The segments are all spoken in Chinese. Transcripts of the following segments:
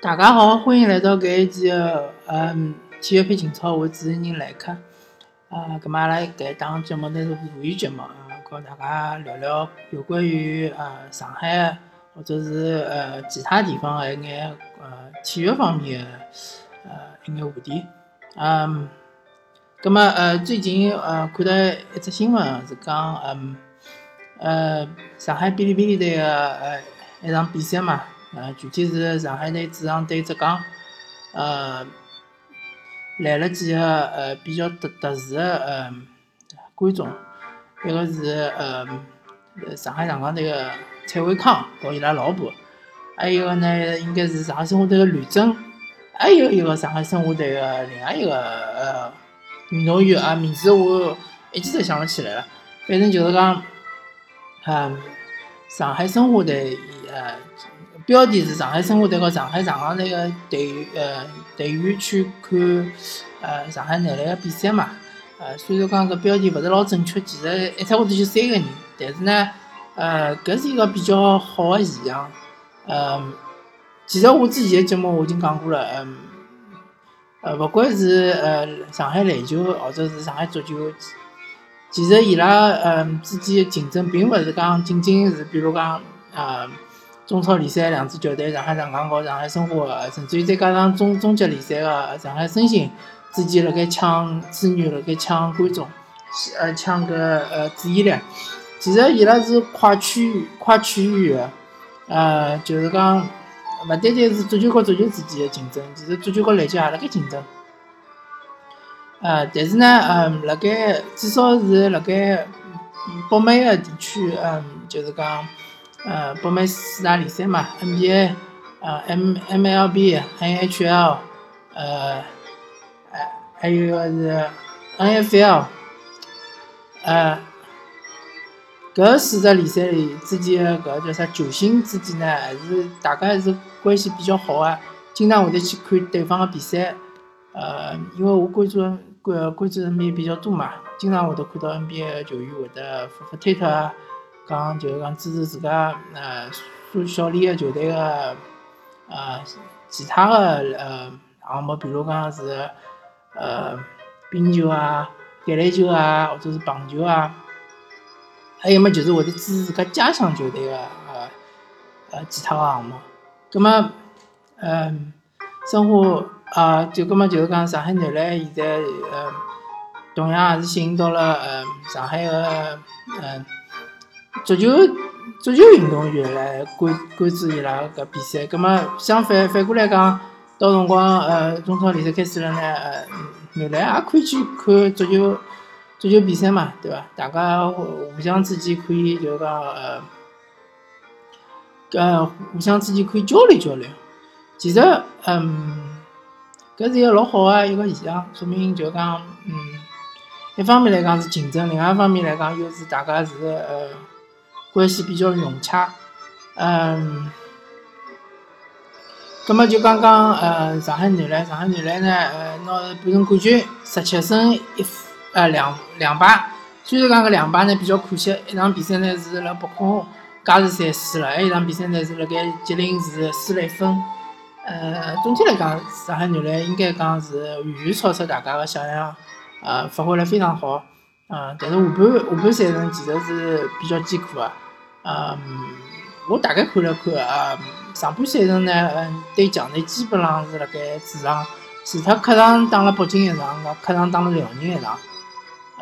大家好，欢迎来到搿一期的嗯体育篇情操，我主持人来客。啊，咁么阿拉搿一档节目呢是妇语节目啊，和大家聊聊有关于呃上海或者是呃其他地方的一眼呃体育方面的呃一眼话题。嗯，咁么呃最近呃看到一只新闻是讲嗯呃上海哔哩哔哩队的呃一场比赛嘛。呃，具体是上海队主场对浙江，呃，来了几个呃比较特特殊的呃观众，一个是呃上海上港队的蔡伟康和伊拉老婆，还有一个呢应该是上海申花队的吕征，还有一个上海申花队的另外一个呃运动员啊，名字我一记头想勿起来了，反正就是讲，嗯，上海申花队呃。标题是上海申花队和上海上港队的队呃队员去看呃上海男篮的比赛嘛，呃虽然讲搿标题勿是老准确，其实一差勿多就三个人，但是呢，呃搿是一个比较好的现象，呃，其实我之前的节目我已经讲过了，嗯，呃勿管是呃上海篮球或者是上海足球，其实伊拉嗯之间的竞争并勿是讲仅仅是比如讲呃。中超联赛两支球队，上海上港和上海申花，甚至于再加上中中级联赛的上海申鑫之间辣盖抢资源，辣盖抢观众，呃抢个呃注意力。其实伊拉是跨区域、跨区域的，呃，就是讲勿单单是足球和足球之间的竞争，其实足球和篮球也辣盖竞争。呃，但是呢，嗯，辣盖至少是辣盖北美的地区，嗯，就是讲。呃，北美四大联赛嘛，NBA，呃，M MLB，还有 HL，呃，还还有个是 NFL，呃，搿四只联赛里之间的搿叫啥球星之间呢，还是大家还是关系比较好啊，经常会得去看对方的比赛，呃，因为我关注关关注 NBA 比较多嘛，经常会得看到 NBA 球员会得发发推特啊。讲就是讲支持自家呃属小练的球队个呃其他的呃项目，比如讲是呃冰球啊、橄榄球啊，或者是棒球啊，还有么就是会得支持自家家乡球队个呃呃其他个项目。葛么嗯，生活啊，就葛么就是讲上海男篮现在呃同样也是吸引到了呃上海个嗯。足球足球运动员来关关注伊拉搿比赛，葛末相反反过来讲，到辰光呃中超联赛开始了呢，呃男篮也可以去看足球足球比赛嘛，对伐？大家互相之间可以就讲呃呃互相之间可以交流交流。其实嗯，搿是一个老好个一个现象，说明就讲嗯，一方面来讲是竞争，另外一方面来讲又是大家是呃。关系比较融洽，嗯，葛么就刚刚呃上海男篮，上海男篮呢呃拿半程冠军，十七胜一负呃两两败，虽然讲搿两败呢比较可惜，一场比赛呢是辣北控加时赛输了，还有一场比赛呢是辣盖吉林市输了一分，呃总体来讲上海男篮应该讲是远远超出大家的想象，呃发挥了非常好，啊但是下半下半赛程其实是比较艰苦的。嗯，我大概看了看啊，上半赛程呢，嗯，对强队基本上是辣盖主场，除脱客场打了北京一场，个客场打了辽宁一场。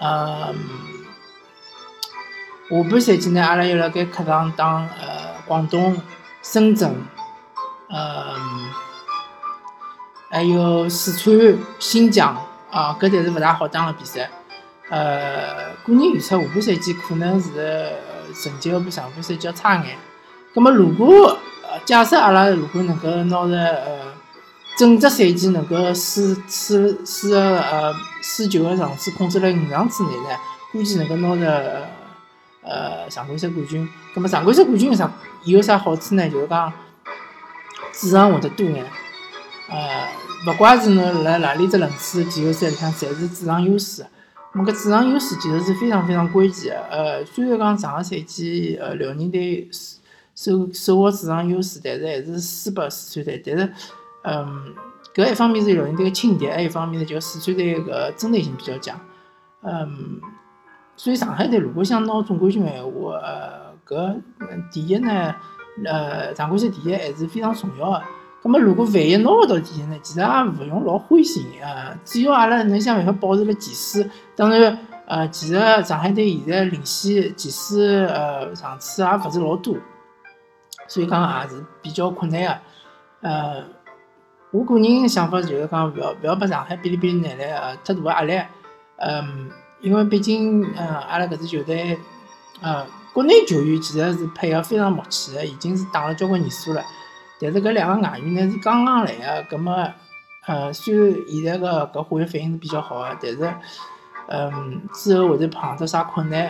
嗯，下半赛季呢，阿拉又辣盖客场打呃广东、深圳，嗯，还有四川、新疆啊，搿侪是勿大好打个比赛。呃，个人预测下半赛季可能是。成绩要比上半赛季要差眼。葛末如果假设阿拉如果能够拿着呃整只赛季能够输输输个呃输球个场次控制辣五场之内呢，估计能够拿着呃常规赛冠军。葛末常规赛冠军有啥有啥好处呢？就是讲主场会得多眼。呃，勿怪是侬辣哪里只轮次季后赛里向，侪是主场优势。那个主场优势其实是非常非常关键的。呃，虽然讲上个赛季呃辽宁队收收获主场优势，但是还是输拨四川队。但是嗯，搿一方面是辽宁队个轻敌，还有一方面呢就四川队个针对性比较强。嗯，所以上海队如果想拿总冠军个闲话，呃，搿第一呢，呃，常规赛第一还是非常重要个。咁么，如果万一拿勿到第一呢？其实也勿用老灰心啊，只要阿拉能想办法保持了前四。当然，呃，其实上海队现在领先前四，呃，场次也勿是老多，所以讲也是比较困难个。呃，我个人想法就是讲，勿要勿要拨上海哔哩哔哩带来呃太大个压力。嗯，因为毕竟，呃，阿拉搿支球队，呃，国内球员其实是配合非常默契个，已经是打了交关年数了。但是搿两个外援呢是刚刚来个，葛末，呃，虽然现在个搿化学反应是比较好个，但是，嗯，之后会得碰到啥困难，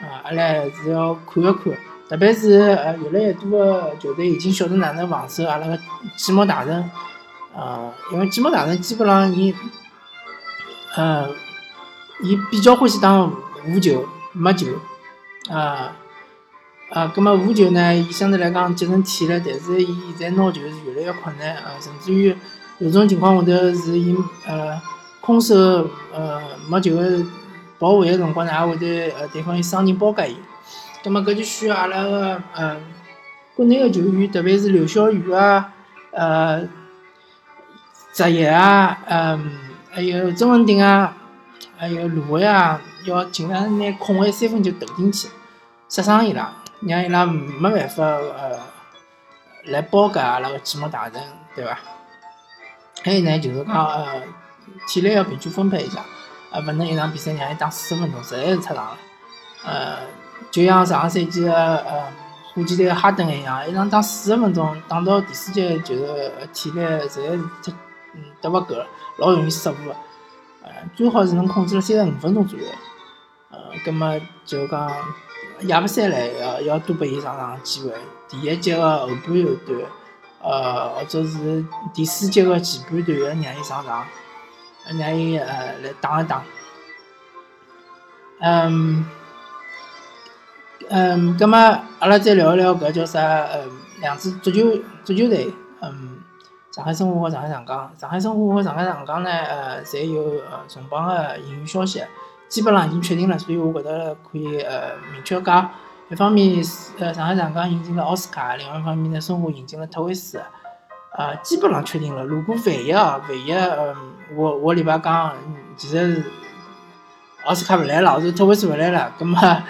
啊，阿拉还是要看一看。特别是呃，越来越多个球队已经晓得哪能防守阿拉个寂寞大神，呃，因为寂寞大神基本上伊，呃，伊比较欢喜打无球、没球，啊。啊，葛末无球呢？伊相对来讲节成体力，但是伊现在拿球是越来越困难啊，甚至于有种情况下头是伊呃空手呃没球跑位个辰光呢，也会得呃对方有双人包夹伊。葛末搿就需要阿拉个呃国内个球员，特别是刘晓宇啊、呃泽业啊、嗯还有曾文鼎啊、还有卢伟啊，要尽量拿空位三分球投进去，杀伤伊拉。让伊拉没办法呃来包夹阿拉个寂寞大神，对伐？还有呢，就是讲呃体力要平均分配一下，呃，勿能一场比赛让伊打四十分钟，实在是太长了。呃，就像上个赛季个呃火箭队哈登一样，一场打四十分钟，打到第四节就是体力实在是太嗯得勿够，老容易失误个。呃，最好是能控制辣三十五分钟左右。呃，葛末就讲。亚布赛来要要多拨伊上场机会。第一节个后半段，呃，或者是第四节个前半段要让伊上场，让伊呃来打一打。嗯，嗯，葛末阿拉再聊一聊搿叫啥？呃，两支足球足球队，嗯，上海申花和上海上港。上海申花和上海上港呢，呃，侪有呃重磅个引援消息。基本上已经确定了，所以我觉得可以呃明确讲，一方面呃上海上港引进了奥斯卡，另外一方面呢申花引进了特维斯，呃基本上确定了。如果万一啊万一嗯我我礼拜讲其实是奥斯卡不来了，或者特维斯不来了，那么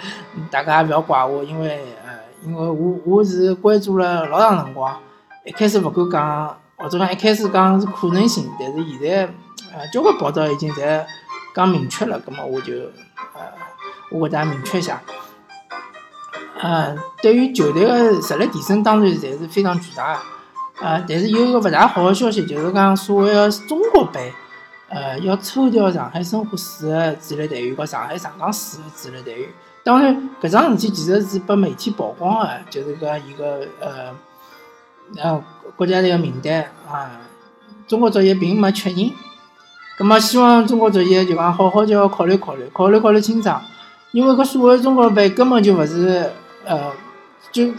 大家也不要怪我，因为呃因为我我是关注了老长辰光，一开始不敢讲，或者讲一开始讲是可能性，但是现在呃交关报道已经在。讲明确了，葛么我就，呃，我给大家明确一下，呃，对于球队的实力提升，当然侪是非常巨大的，呃，但是有一个勿大好的消息，就是讲所谓的中国杯，呃，要抽调上海申花四个主力队员和上海上港四个主力队员。当然，搿桩事体其实是被媒体曝光的，就是讲一个呃，呃，国家队的名单啊，中国足协并没确认。葛末希望中国足协就讲好好叫考虑考虑，考虑考虑清爽，因为搿所谓中国杯根本就勿是，呃，就，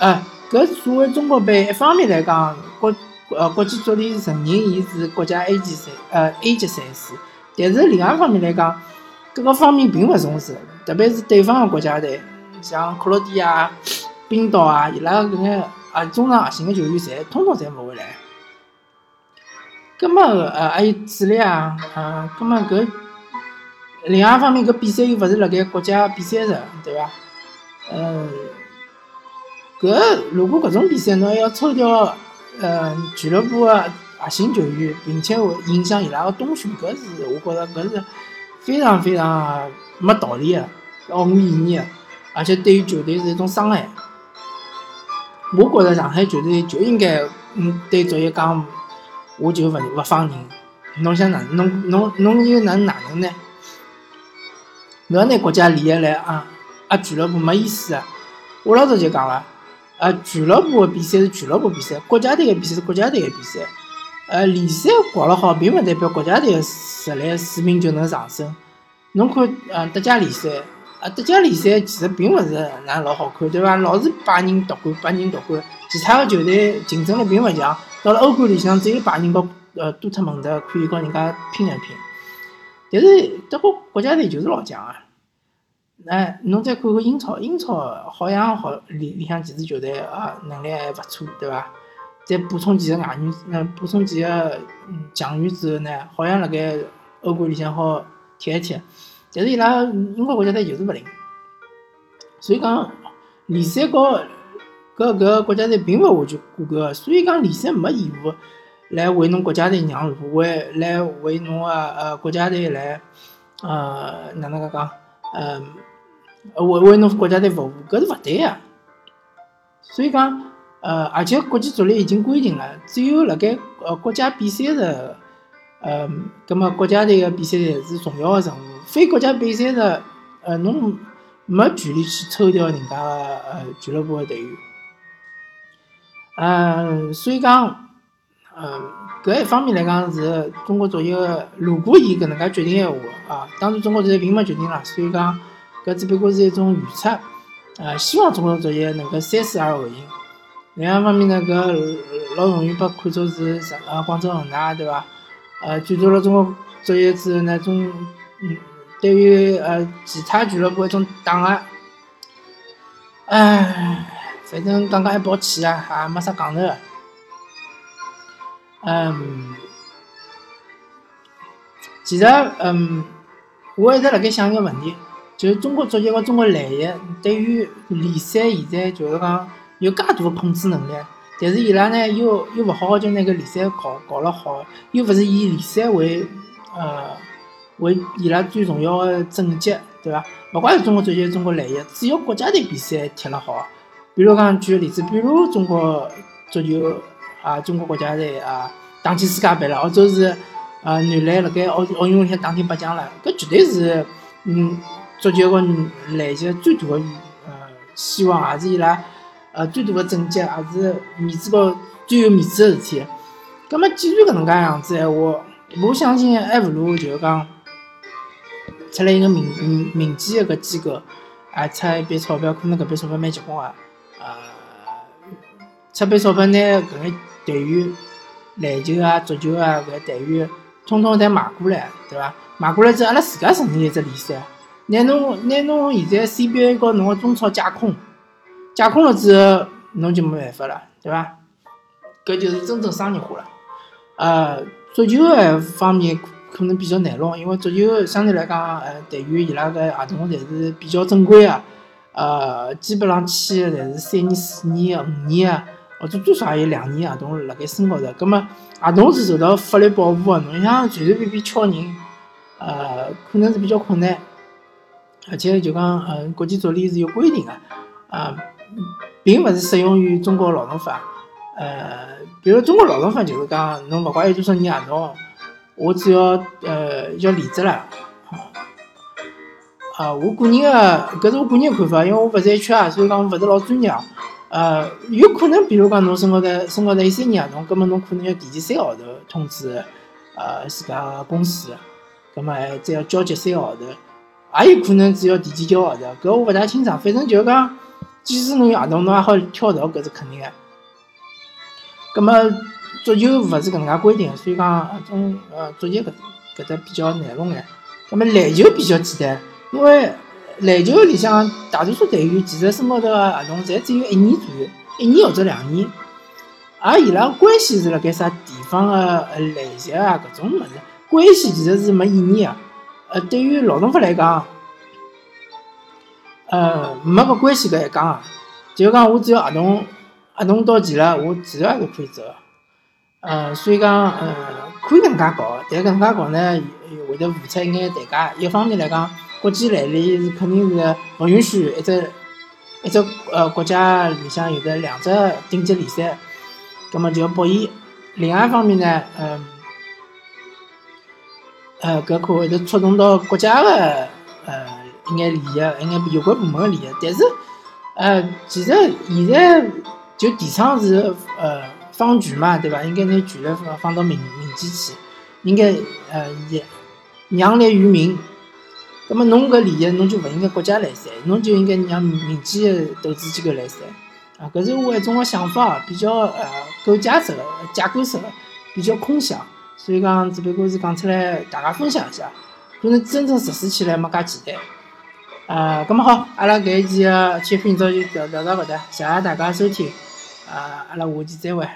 呃，搿所谓中国杯一方面来讲，国呃国际足联承认伊是国家 A 级赛，呃 A 级赛事，但是另外一方面来讲，各个方面并勿重视，特别是对方个国家队，像克罗地亚、冰岛啊，伊拉搿眼啊中场核心个球员，侪通通侪勿会来。葛末呃还有主力啊，嗯，葛末搿另外一方面搿比赛又勿是辣盖国家比赛日，对伐？嗯，搿如果搿种比赛侬还要抽调呃俱乐部个核心球员，并且会影响伊拉个冬训，搿是我觉着搿是非常非常没道理个，毫无意义个，而且对于球队是一种伤害。我觉着上海球队就应该嗯对足协讲。我就勿勿放人，侬想哪？侬侬侬又能哪能呢？勿要拿国家利益来啊啊！俱乐部没意思啊！我老早就讲了，啊，俱乐部个比赛是俱乐部比赛，国家队个比赛是国家队个比赛。呃，联赛搞了好，并勿代表国家队个实力水平就能上升。侬看，呃，德甲联赛，啊，德甲联赛其实并勿是哪老好看，对伐？老是八人夺冠，八人夺冠，其他个球队竞争力并勿强。到了欧冠里向，只有拜仁和呃多特蒙德可以跟人家拼一拼。但是德国国家队就是老强啊！哎，侬再看看英超，英超好像好里里向几支球队啊，能力还勿错，对伐？再补充几个外援，嗯，补充几个强援之后呢，好像辣盖欧冠里向好踢一踢。但是伊拉英国国家队就是勿灵，所以讲联赛高搿搿国家队并勿完全挂钩个，所以讲联赛没义务来为侬国家队让路，为来为侬个呃国家队来呃哪能介讲，呃为为侬国家队服务，搿是勿对个。所以讲呃，而且国际足联已经规定了，只有辣盖呃国家比赛的呃，葛末国家队个比赛是重要个任务。非国家比赛的，呃，侬没权利去抽调人家呃俱乐部个队员，嗯，所以讲，嗯，搿一方面来讲是中国足球，如果伊搿能介决定闲话啊，当然中国足球并没决定啦，所以讲搿只不过是一种预测，呃，希望中国足球能够三思而后行。另外一方面呢，搿老容易被看作是什呃广州恒大对伐？呃，转做了中国足球之后呢，中嗯。对于呃其他俱乐部一种打压，唉，反正讲讲一包气啊，也没啥讲头个。嗯，其实嗯，我一直辣盖想一个问题，就是中国足球和中国篮协对于联赛现在就是讲有介大个控制能力，但是伊拉呢又又勿好好就拿个联赛搞搞了好，又勿是以联赛为呃。为伊拉最重要的政绩，对伐？勿怪是中国足球、中国篮协，只要国家队比赛踢了好，比如讲举个例子，比如中国足球啊，中国国家队啊，打进世界杯了，或者是啊男篮辣盖奥奥运会里打进八强了，搿绝对是嗯足球和篮协最大的呃希望，也是伊拉呃最大的政绩，也是面子高最有面子的事体。葛末既然搿能介样子闲话，我相信还勿如就是讲。出来一个民民民间一个机构，啊，出一笔钞票，可能搿笔钞票蛮结棍个，呃，出笔钞票拿搿眼队员，篮球啊、足球啊搿队员，统统侪买过来，对伐？买过来之后，阿拉自家成立一只联赛，拿侬拿侬现在 CBA 和侬个中超架空，架空了之后，侬就没办法了，对伐？搿就是真正商业化了，呃，足球个方面。可能比较难弄，因为足球相对来讲，呃，对于伊拉个合同侪是比较正规个，呃，基本上签的侪是三年、四年、五年啊，或者最少也有两年合同辣盖身高头。葛末合同是受到法律保护的，侬想随随便便敲人，呃，可能是比较困难。而且就讲，嗯，国际足联是有规定的，啊，并勿是适用于中国劳动法。呃，比如中国劳动法就是讲，侬勿管有多少年合同。我只要呃要离职了，啊，我个人个搿是我个人看法，因为我勿是 HR，所以讲我勿是老专业。呃，有可能，比如讲侬身高头身高头一三年合同，葛末侬可能要提前三个号头通知呃自家公司，葛末还再要交接三个号头，也有可能只要提前交号头，搿我勿大清爽。反正就是讲，即使侬有合同，侬也好跳槽，搿是肯定个。葛末。足球勿是搿能介规定，所以讲种呃足球搿搿搭比较难弄眼。葛末篮球比较简单，因为篮球里向大多数队员其实身高头个合同侪只有一年左右，一年或者两年。而伊拉关系是辣盖啥地方个呃篮协啊搿种物事，关系其实是没意义个。呃，对于劳动法来讲，呃没搿关系搿一讲啊，就讲我只要合同合同到期了，我其实还是可以走。呃，所以讲，呃，可以搿能介搞，但搿能介搞呢，会得付出一眼代价。一方面来讲，国际篮联是肯定是勿允许一只一只呃国家里向有的两只顶级联赛，葛末就要博弈。另外一方面呢，嗯，呃，搿可会得触动到国家的呃一眼利益，一眼有关部门的利益。但是，呃，其实现在就提倡是呃。放权嘛，对伐？应该拿权力放放到民民间去，应该呃也让利于民。那么侬搿利益侬就勿应该国家来塞，侬就应该让民间的投资机构来塞。啊，搿是我一种个想法，比较呃构架式个架构式个，比较空想，所以讲只不过是讲出来大家分享一下，可能真正实施起来没介简单。呃，咁么好，阿拉搿一期个体育频道就聊聊到搿搭，谢谢大家收听，呃，阿拉下期再会。